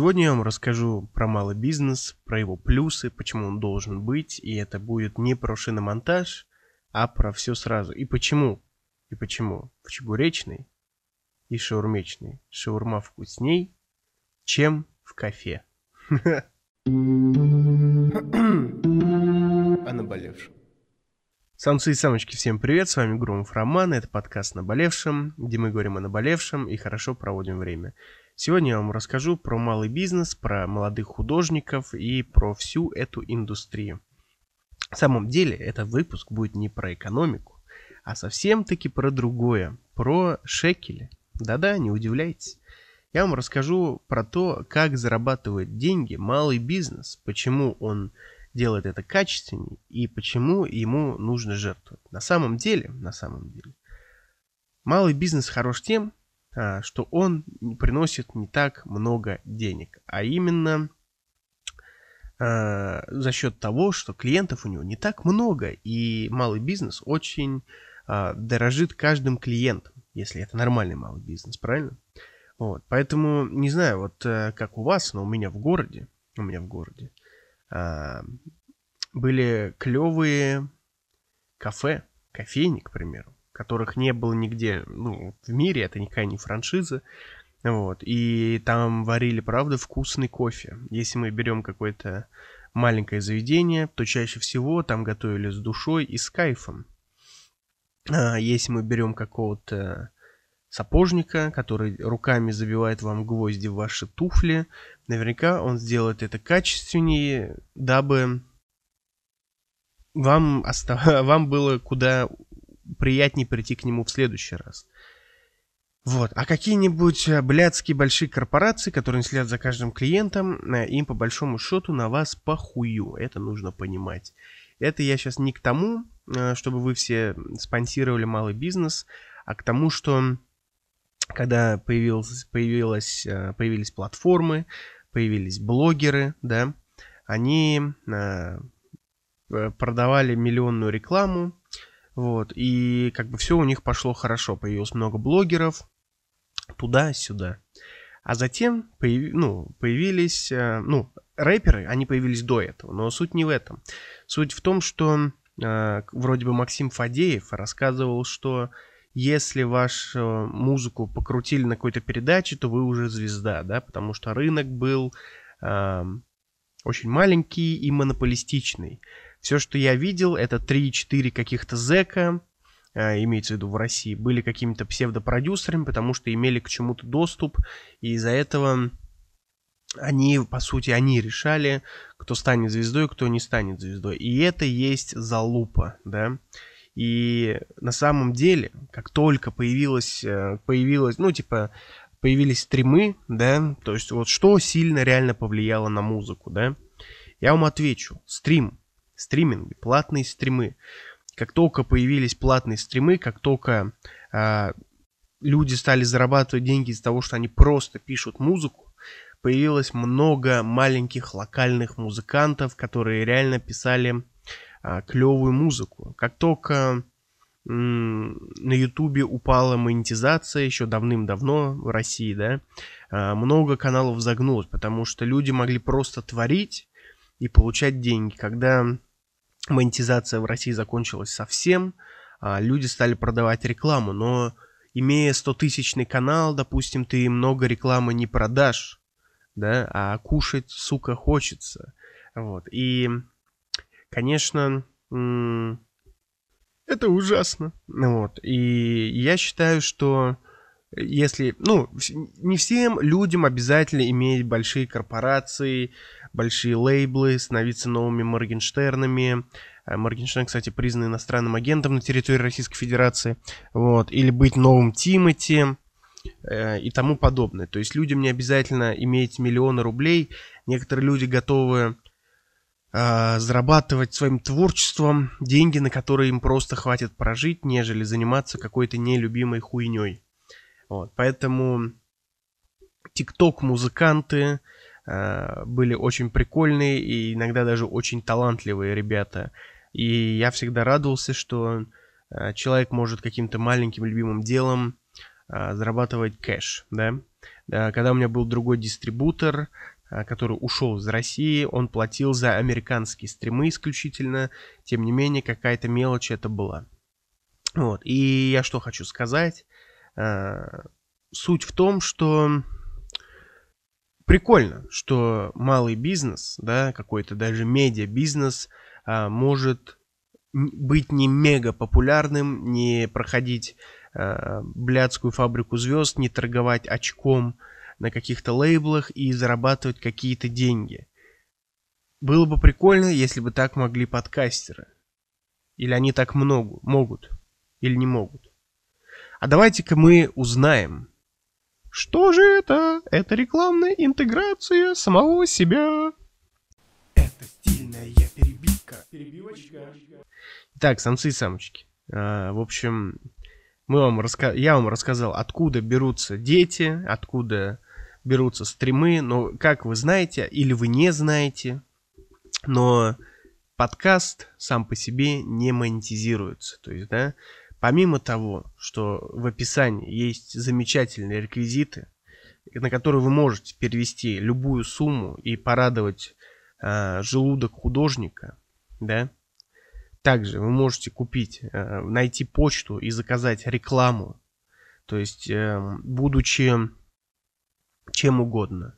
Сегодня я вам расскажу про малый бизнес, про его плюсы, почему он должен быть, и это будет не про шиномонтаж, а про все сразу. И почему? И почему в чебуречной и шаурмечной шаурма вкусней, чем в кафе. О наболевшем. Самцы и самочки, всем привет, с вами Громов Роман, это подкаст «Наболевшем», где мы говорим о наболевшем и хорошо проводим время. Сегодня я вам расскажу про малый бизнес, про молодых художников и про всю эту индустрию. На самом деле этот выпуск будет не про экономику, а совсем-таки про другое, про шекели. Да-да, не удивляйтесь. Я вам расскажу про то, как зарабатывает деньги малый бизнес, почему он делает это качественнее и почему ему нужно жертвовать. На самом деле, на самом деле, малый бизнес хорош тем, а, что он приносит не так много денег, а именно а, за счет того, что клиентов у него не так много, и малый бизнес очень а, дорожит каждым клиентом, если это нормальный малый бизнес, правильно? Вот, поэтому не знаю, вот э, как у вас, но у меня в городе, у меня в городе были клевые кафе, кофейни, к примеру, которых не было нигде, ну, в мире, это никакая не франшиза, вот, и там варили, правда, вкусный кофе. Если мы берем какое-то маленькое заведение, то чаще всего там готовили с душой и с кайфом. А если мы берем какого-то сапожника, который руками забивает вам гвозди в ваши туфли, наверняка он сделает это качественнее, дабы вам, остав... вам было куда приятнее прийти к нему в следующий раз. Вот. А какие-нибудь э, блядские большие корпорации, которые следят за каждым клиентом, э, им по большому счету на вас похую. Это нужно понимать. Это я сейчас не к тому, э, чтобы вы все спонсировали малый бизнес, а к тому, что когда появилось, появилось, появились платформы, появились блогеры, да, они продавали миллионную рекламу, вот, и как бы все у них пошло хорошо. Появилось много блогеров, туда-сюда. А затем появ... ну, появились, э, ну, рэперы, они появились до этого, но суть не в этом. Суть в том, что э, вроде бы Максим Фадеев рассказывал, что если вашу музыку покрутили на какой-то передаче, то вы уже звезда, да, потому что рынок был э, очень маленький и монополистичный. Все, что я видел, это 3-4 каких-то зэка, э, имеется в виду в России, были какими-то псевдопродюсерами, потому что имели к чему-то доступ, и из-за этого они, по сути, они решали, кто станет звездой, кто не станет звездой. И это есть залупа, да. И на самом деле, как только появилось, э, появилось, ну, типа, появились стримы, да, то есть вот что сильно реально повлияло на музыку, да, я вам отвечу. Стрим стриминги, платные стримы. Как только появились платные стримы, как только э, люди стали зарабатывать деньги из-за того, что они просто пишут музыку, появилось много маленьких локальных музыкантов, которые реально писали клевую музыку. Как только на Ютубе упала монетизация еще давным-давно в России, да, а, много каналов загнулось, потому что люди могли просто творить и получать деньги. Когда монетизация в России закончилась совсем, а, люди стали продавать рекламу, но имея 100-тысячный канал, допустим, ты много рекламы не продашь, да, а кушать, сука, хочется. Вот. И, конечно, это ужасно. Вот. И я считаю, что если, ну, не всем людям обязательно иметь большие корпорации, большие лейблы, становиться новыми Моргенштернами. Э, Моргенштерн, кстати, признан иностранным агентом на территории Российской Федерации. Вот. Или быть новым Тимати э, и тому подобное. То есть людям не обязательно иметь миллионы рублей. Некоторые люди готовы зарабатывать своим творчеством деньги, на которые им просто хватит прожить, нежели заниматься какой-то нелюбимой хуйней. Вот. Поэтому тикток-музыканты, Э, были очень прикольные и иногда даже очень талантливые ребята. И я всегда радовался, что э, человек может каким-то маленьким любимым делом э, зарабатывать кэш, да. Э, когда у меня был другой дистрибутор, э, который ушел из России, он платил за американские стримы исключительно. Тем не менее, какая-то мелочь это была. Вот. И я что хочу сказать. Э, суть в том, что прикольно, что малый бизнес, да, какой-то даже медиа-бизнес может быть не мега популярным, не проходить э, блядскую фабрику звезд, не торговать очком на каких-то лейблах и зарабатывать какие-то деньги. Было бы прикольно, если бы так могли подкастеры. Или они так много могут, или не могут. А давайте-ка мы узнаем, что же это? Это рекламная интеграция самого себя. Это стильная перебивка. Перебивочка. Так, самцы и самочки. А, в общем, мы вам раска... я вам рассказал, откуда берутся дети, откуда берутся стримы, но как вы знаете или вы не знаете, но подкаст сам по себе не монетизируется. То есть, да, помимо того, что в описании есть замечательные реквизиты, на которые вы можете перевести любую сумму и порадовать э, желудок художника, да, также вы можете купить, э, найти почту и заказать рекламу. То есть, эм, будучи чем угодно,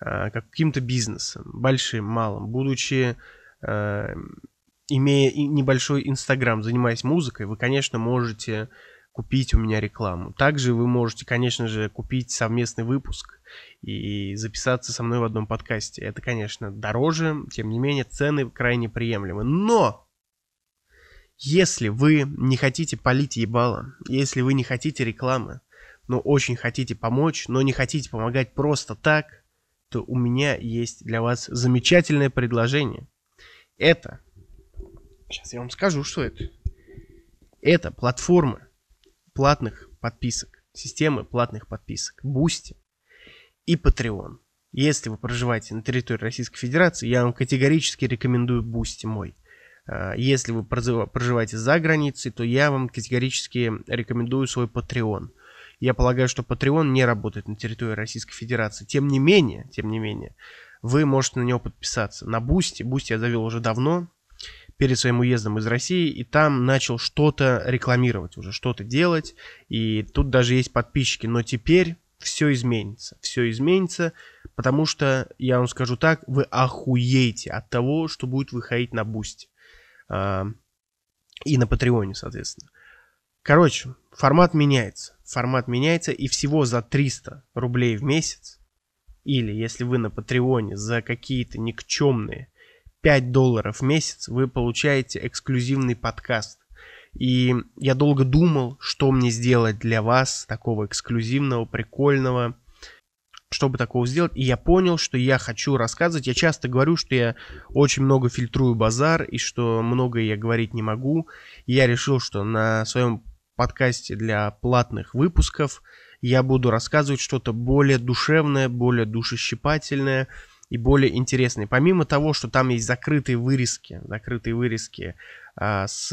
э, каким-то бизнесом, большим, малым, будучи, э, имея небольшой Инстаграм, занимаясь музыкой, вы, конечно, можете купить у меня рекламу. Также вы можете, конечно же, купить совместный выпуск и записаться со мной в одном подкасте. Это, конечно, дороже, тем не менее, цены крайне приемлемы. Но если вы не хотите полить ебало, если вы не хотите рекламы, но очень хотите помочь, но не хотите помогать просто так, то у меня есть для вас замечательное предложение. Это, сейчас я вам скажу, что это. Это платформа платных подписок, системы платных подписок, Boosty и Patreon. Если вы проживаете на территории Российской Федерации, я вам категорически рекомендую Boosty мой. А, если вы проживаете за границей, то я вам категорически рекомендую свой Patreon. Я полагаю, что Patreon не работает на территории Российской Федерации. Тем не менее, тем не менее, вы можете на него подписаться. На Boosty, Boosty я завел уже давно, перед своим уездом из России, и там начал что-то рекламировать, уже что-то делать, и тут даже есть подписчики, но теперь все изменится, все изменится, потому что, я вам скажу так, вы охуеете от того, что будет выходить на Boosty. А, и на Patreon е, соответственно. Короче, формат меняется. Формат меняется, и всего за 300 рублей в месяц, или если вы на Patreon е за какие-то никчемные 5 долларов в месяц, вы получаете эксклюзивный подкаст. И я долго думал, что мне сделать для вас, такого эксклюзивного, прикольного, чтобы такого сделать. И я понял, что я хочу рассказывать. Я часто говорю, что я очень много фильтрую базар и что многое я говорить не могу. И я решил, что на своем подкасте для платных выпусков я буду рассказывать что-то более душевное, более душещипательное и более интересное. Помимо того, что там есть закрытые вырезки, закрытые вырезки а, с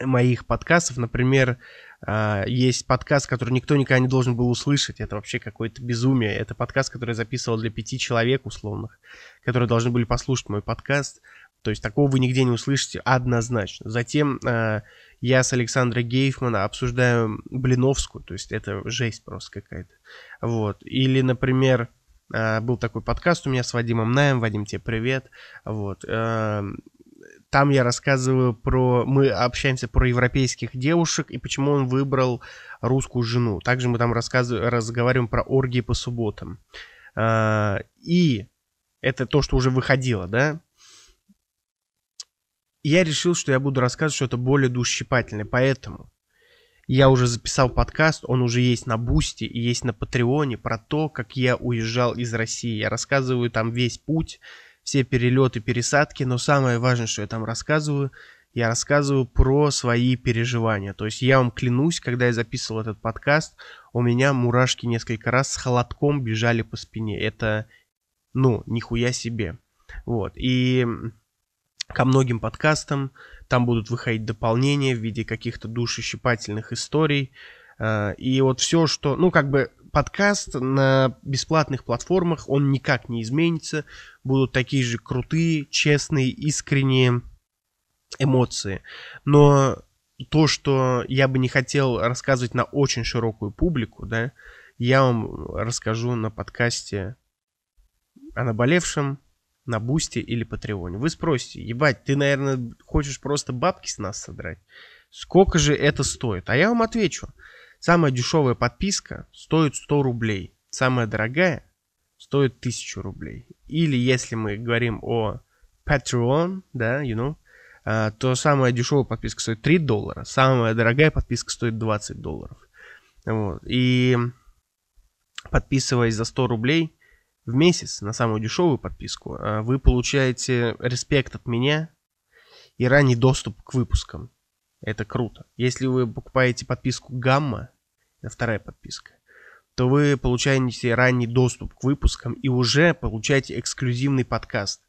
моих подкастов, например, Uh, есть подкаст, который никто никогда не должен был услышать. Это вообще какое-то безумие. Это подкаст, который я записывал для пяти человек условных, которые должны были послушать мой подкаст. То есть такого вы нигде не услышите однозначно. Затем uh, я с Александрой Гейфмана обсуждаю Блиновскую. То есть это жесть просто какая-то. Вот. Или, например, uh, был такой подкаст у меня с Вадимом Наем. Вадим, тебе привет. Вот. Там я рассказываю про... Мы общаемся про европейских девушек и почему он выбрал русскую жену. Также мы там рассказываем, разговариваем про оргии по субботам. А, и это то, что уже выходило, да? Я решил, что я буду рассказывать что-то более душщипательное, поэтому я уже записал подкаст, он уже есть на Boosty и есть на Patreon е про то, как я уезжал из России. Я рассказываю там весь путь, все перелеты, пересадки, но самое важное, что я там рассказываю, я рассказываю про свои переживания. То есть я вам клянусь, когда я записывал этот подкаст, у меня мурашки несколько раз с холодком бежали по спине. Это, ну, нихуя себе. Вот. И ко многим подкастам там будут выходить дополнения в виде каких-то душещипательных историй. Э, и вот все, что, ну, как бы подкаст на бесплатных платформах, он никак не изменится. Будут такие же крутые, честные, искренние эмоции. Но то, что я бы не хотел рассказывать на очень широкую публику, да, я вам расскажу на подкасте о наболевшем, на Бусте или Патреоне. Вы спросите, ебать, ты, наверное, хочешь просто бабки с нас содрать? Сколько же это стоит? А я вам отвечу. Самая дешевая подписка стоит 100 рублей. Самая дорогая стоит 1000 рублей. Или если мы говорим о Patreon, да, you know, а, то самая дешевая подписка стоит 3 доллара, самая дорогая подписка стоит 20 долларов. Вот. И подписываясь за 100 рублей в месяц на самую дешевую подписку, а, вы получаете респект от меня и ранний доступ к выпускам. Это круто. Если вы покупаете подписку Гамма, это вторая подписка, то вы получаете ранний доступ к выпускам и уже получаете эксклюзивный подкаст.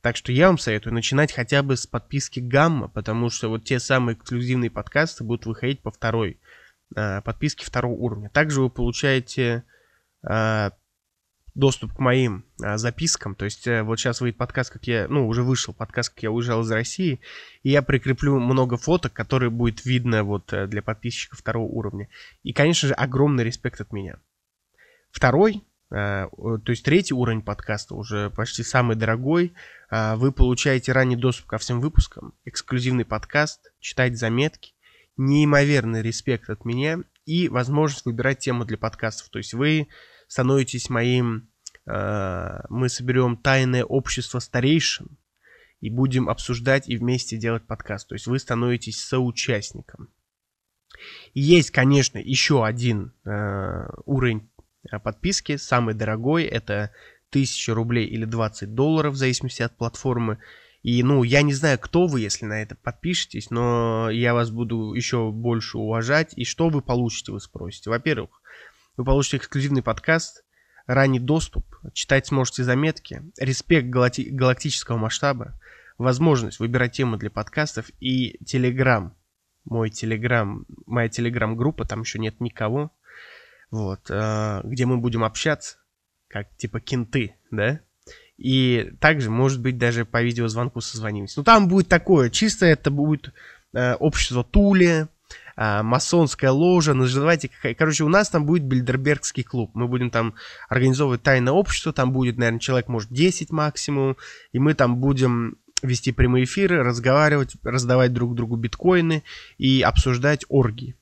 Так что я вам советую начинать хотя бы с подписки Гамма, потому что вот те самые эксклюзивные подкасты будут выходить по второй э, подписке второго уровня. Также вы получаете э, доступ к моим э, запискам. То есть э, вот сейчас выйдет подкаст, как я, ну, уже вышел подкаст, как я уезжал из России, и я прикреплю много фоток, которые будет видно вот э, для подписчиков второго уровня. И, конечно же, огромный респект от меня. Второй Э, то есть третий уровень подкаста, уже почти самый дорогой. Э, вы получаете ранний доступ ко всем выпускам, эксклюзивный подкаст, читать заметки, неимоверный респект от меня и возможность выбирать тему для подкастов. То есть вы становитесь моим... Э, мы соберем тайное общество старейшин и будем обсуждать и вместе делать подкаст. То есть вы становитесь соучастником. Есть, конечно, еще один уровень Э, подписки. Самый дорогой это 1000 рублей или 20 долларов, в зависимости от платформы. И, ну, я не знаю, кто вы, если на это подпишетесь, но я вас буду еще больше уважать. И что вы получите, вы спросите. Во-первых, вы получите эксклюзивный подкаст, ранний доступ, читать сможете заметки, респект галакти- галактического масштаба, возможность выбирать темы для подкастов и Телеграм. Мой Телеграм, моя Телеграм-группа, там еще нет никого вот, э, где мы будем общаться, как типа кенты, да, и также, может быть, даже по видеозвонку созвонимся. Ну, там будет такое, чисто это будет э, общество Тули, э, масонская ложа, называйте, короче, у нас там будет Бильдербергский клуб, мы будем там организовывать тайное общество, там будет, наверное, человек, может, 10 максимум, и мы там будем вести прямые эфиры, разговаривать, раздавать друг другу биткоины и обсуждать оргии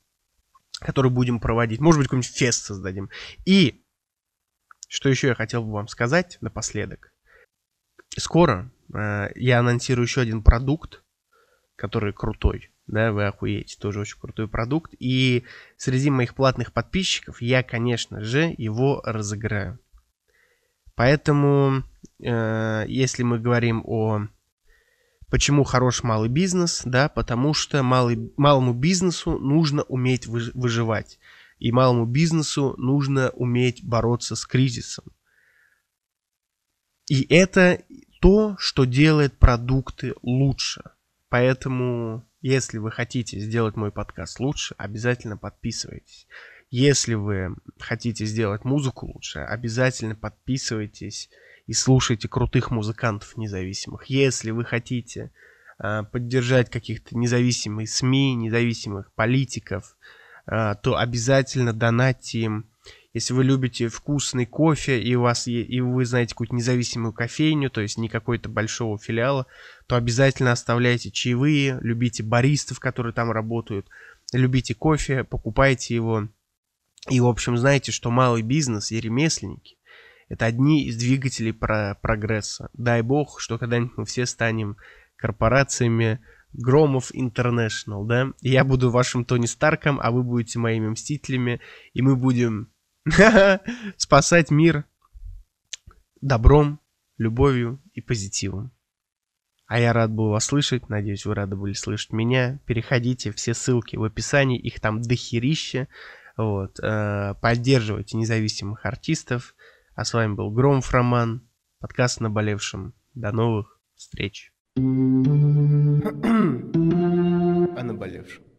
который будем проводить. Может быть, какой-нибудь фест создадим. И что еще я хотел бы вам сказать напоследок. Скоро э, я анонсирую еще один продукт, который крутой. Да, вы охуеете, тоже очень крутой продукт. И среди моих платных подписчиков я, конечно же, его разыграю. Поэтому, э, если мы говорим о Почему хорош малый бизнес? Да, потому что малый, малому бизнесу нужно уметь выживать. И малому бизнесу нужно уметь бороться с кризисом. И это то, что делает продукты лучше. Поэтому, если вы хотите сделать мой подкаст лучше, обязательно подписывайтесь. Если вы хотите сделать музыку лучше, обязательно подписывайтесь и слушайте крутых музыкантов независимых. Если вы хотите э, поддержать каких-то независимых СМИ, независимых политиков, э, то обязательно донатьте им. Если вы любите вкусный кофе и, у вас, и вы знаете какую-то независимую кофейню, то есть не какой-то большого филиала, то обязательно оставляйте чаевые, любите баристов, которые там работают, любите кофе, покупайте его. И, в общем, знаете, что малый бизнес и ремесленники это одни из двигателей про прогресса. Дай бог, что когда-нибудь мы все станем корпорациями Громов International, да? Я буду вашим Тони Старком, а вы будете моими Мстителями, и мы будем спасать мир добром, любовью и позитивом. А я рад был вас слышать, надеюсь, вы рады были слышать меня. Переходите, все ссылки в описании, их там дохерища. Вот, э, поддерживайте независимых артистов. А с вами был Громов Роман, подкаст «Наболевшим». До новых встреч. О наболевшем.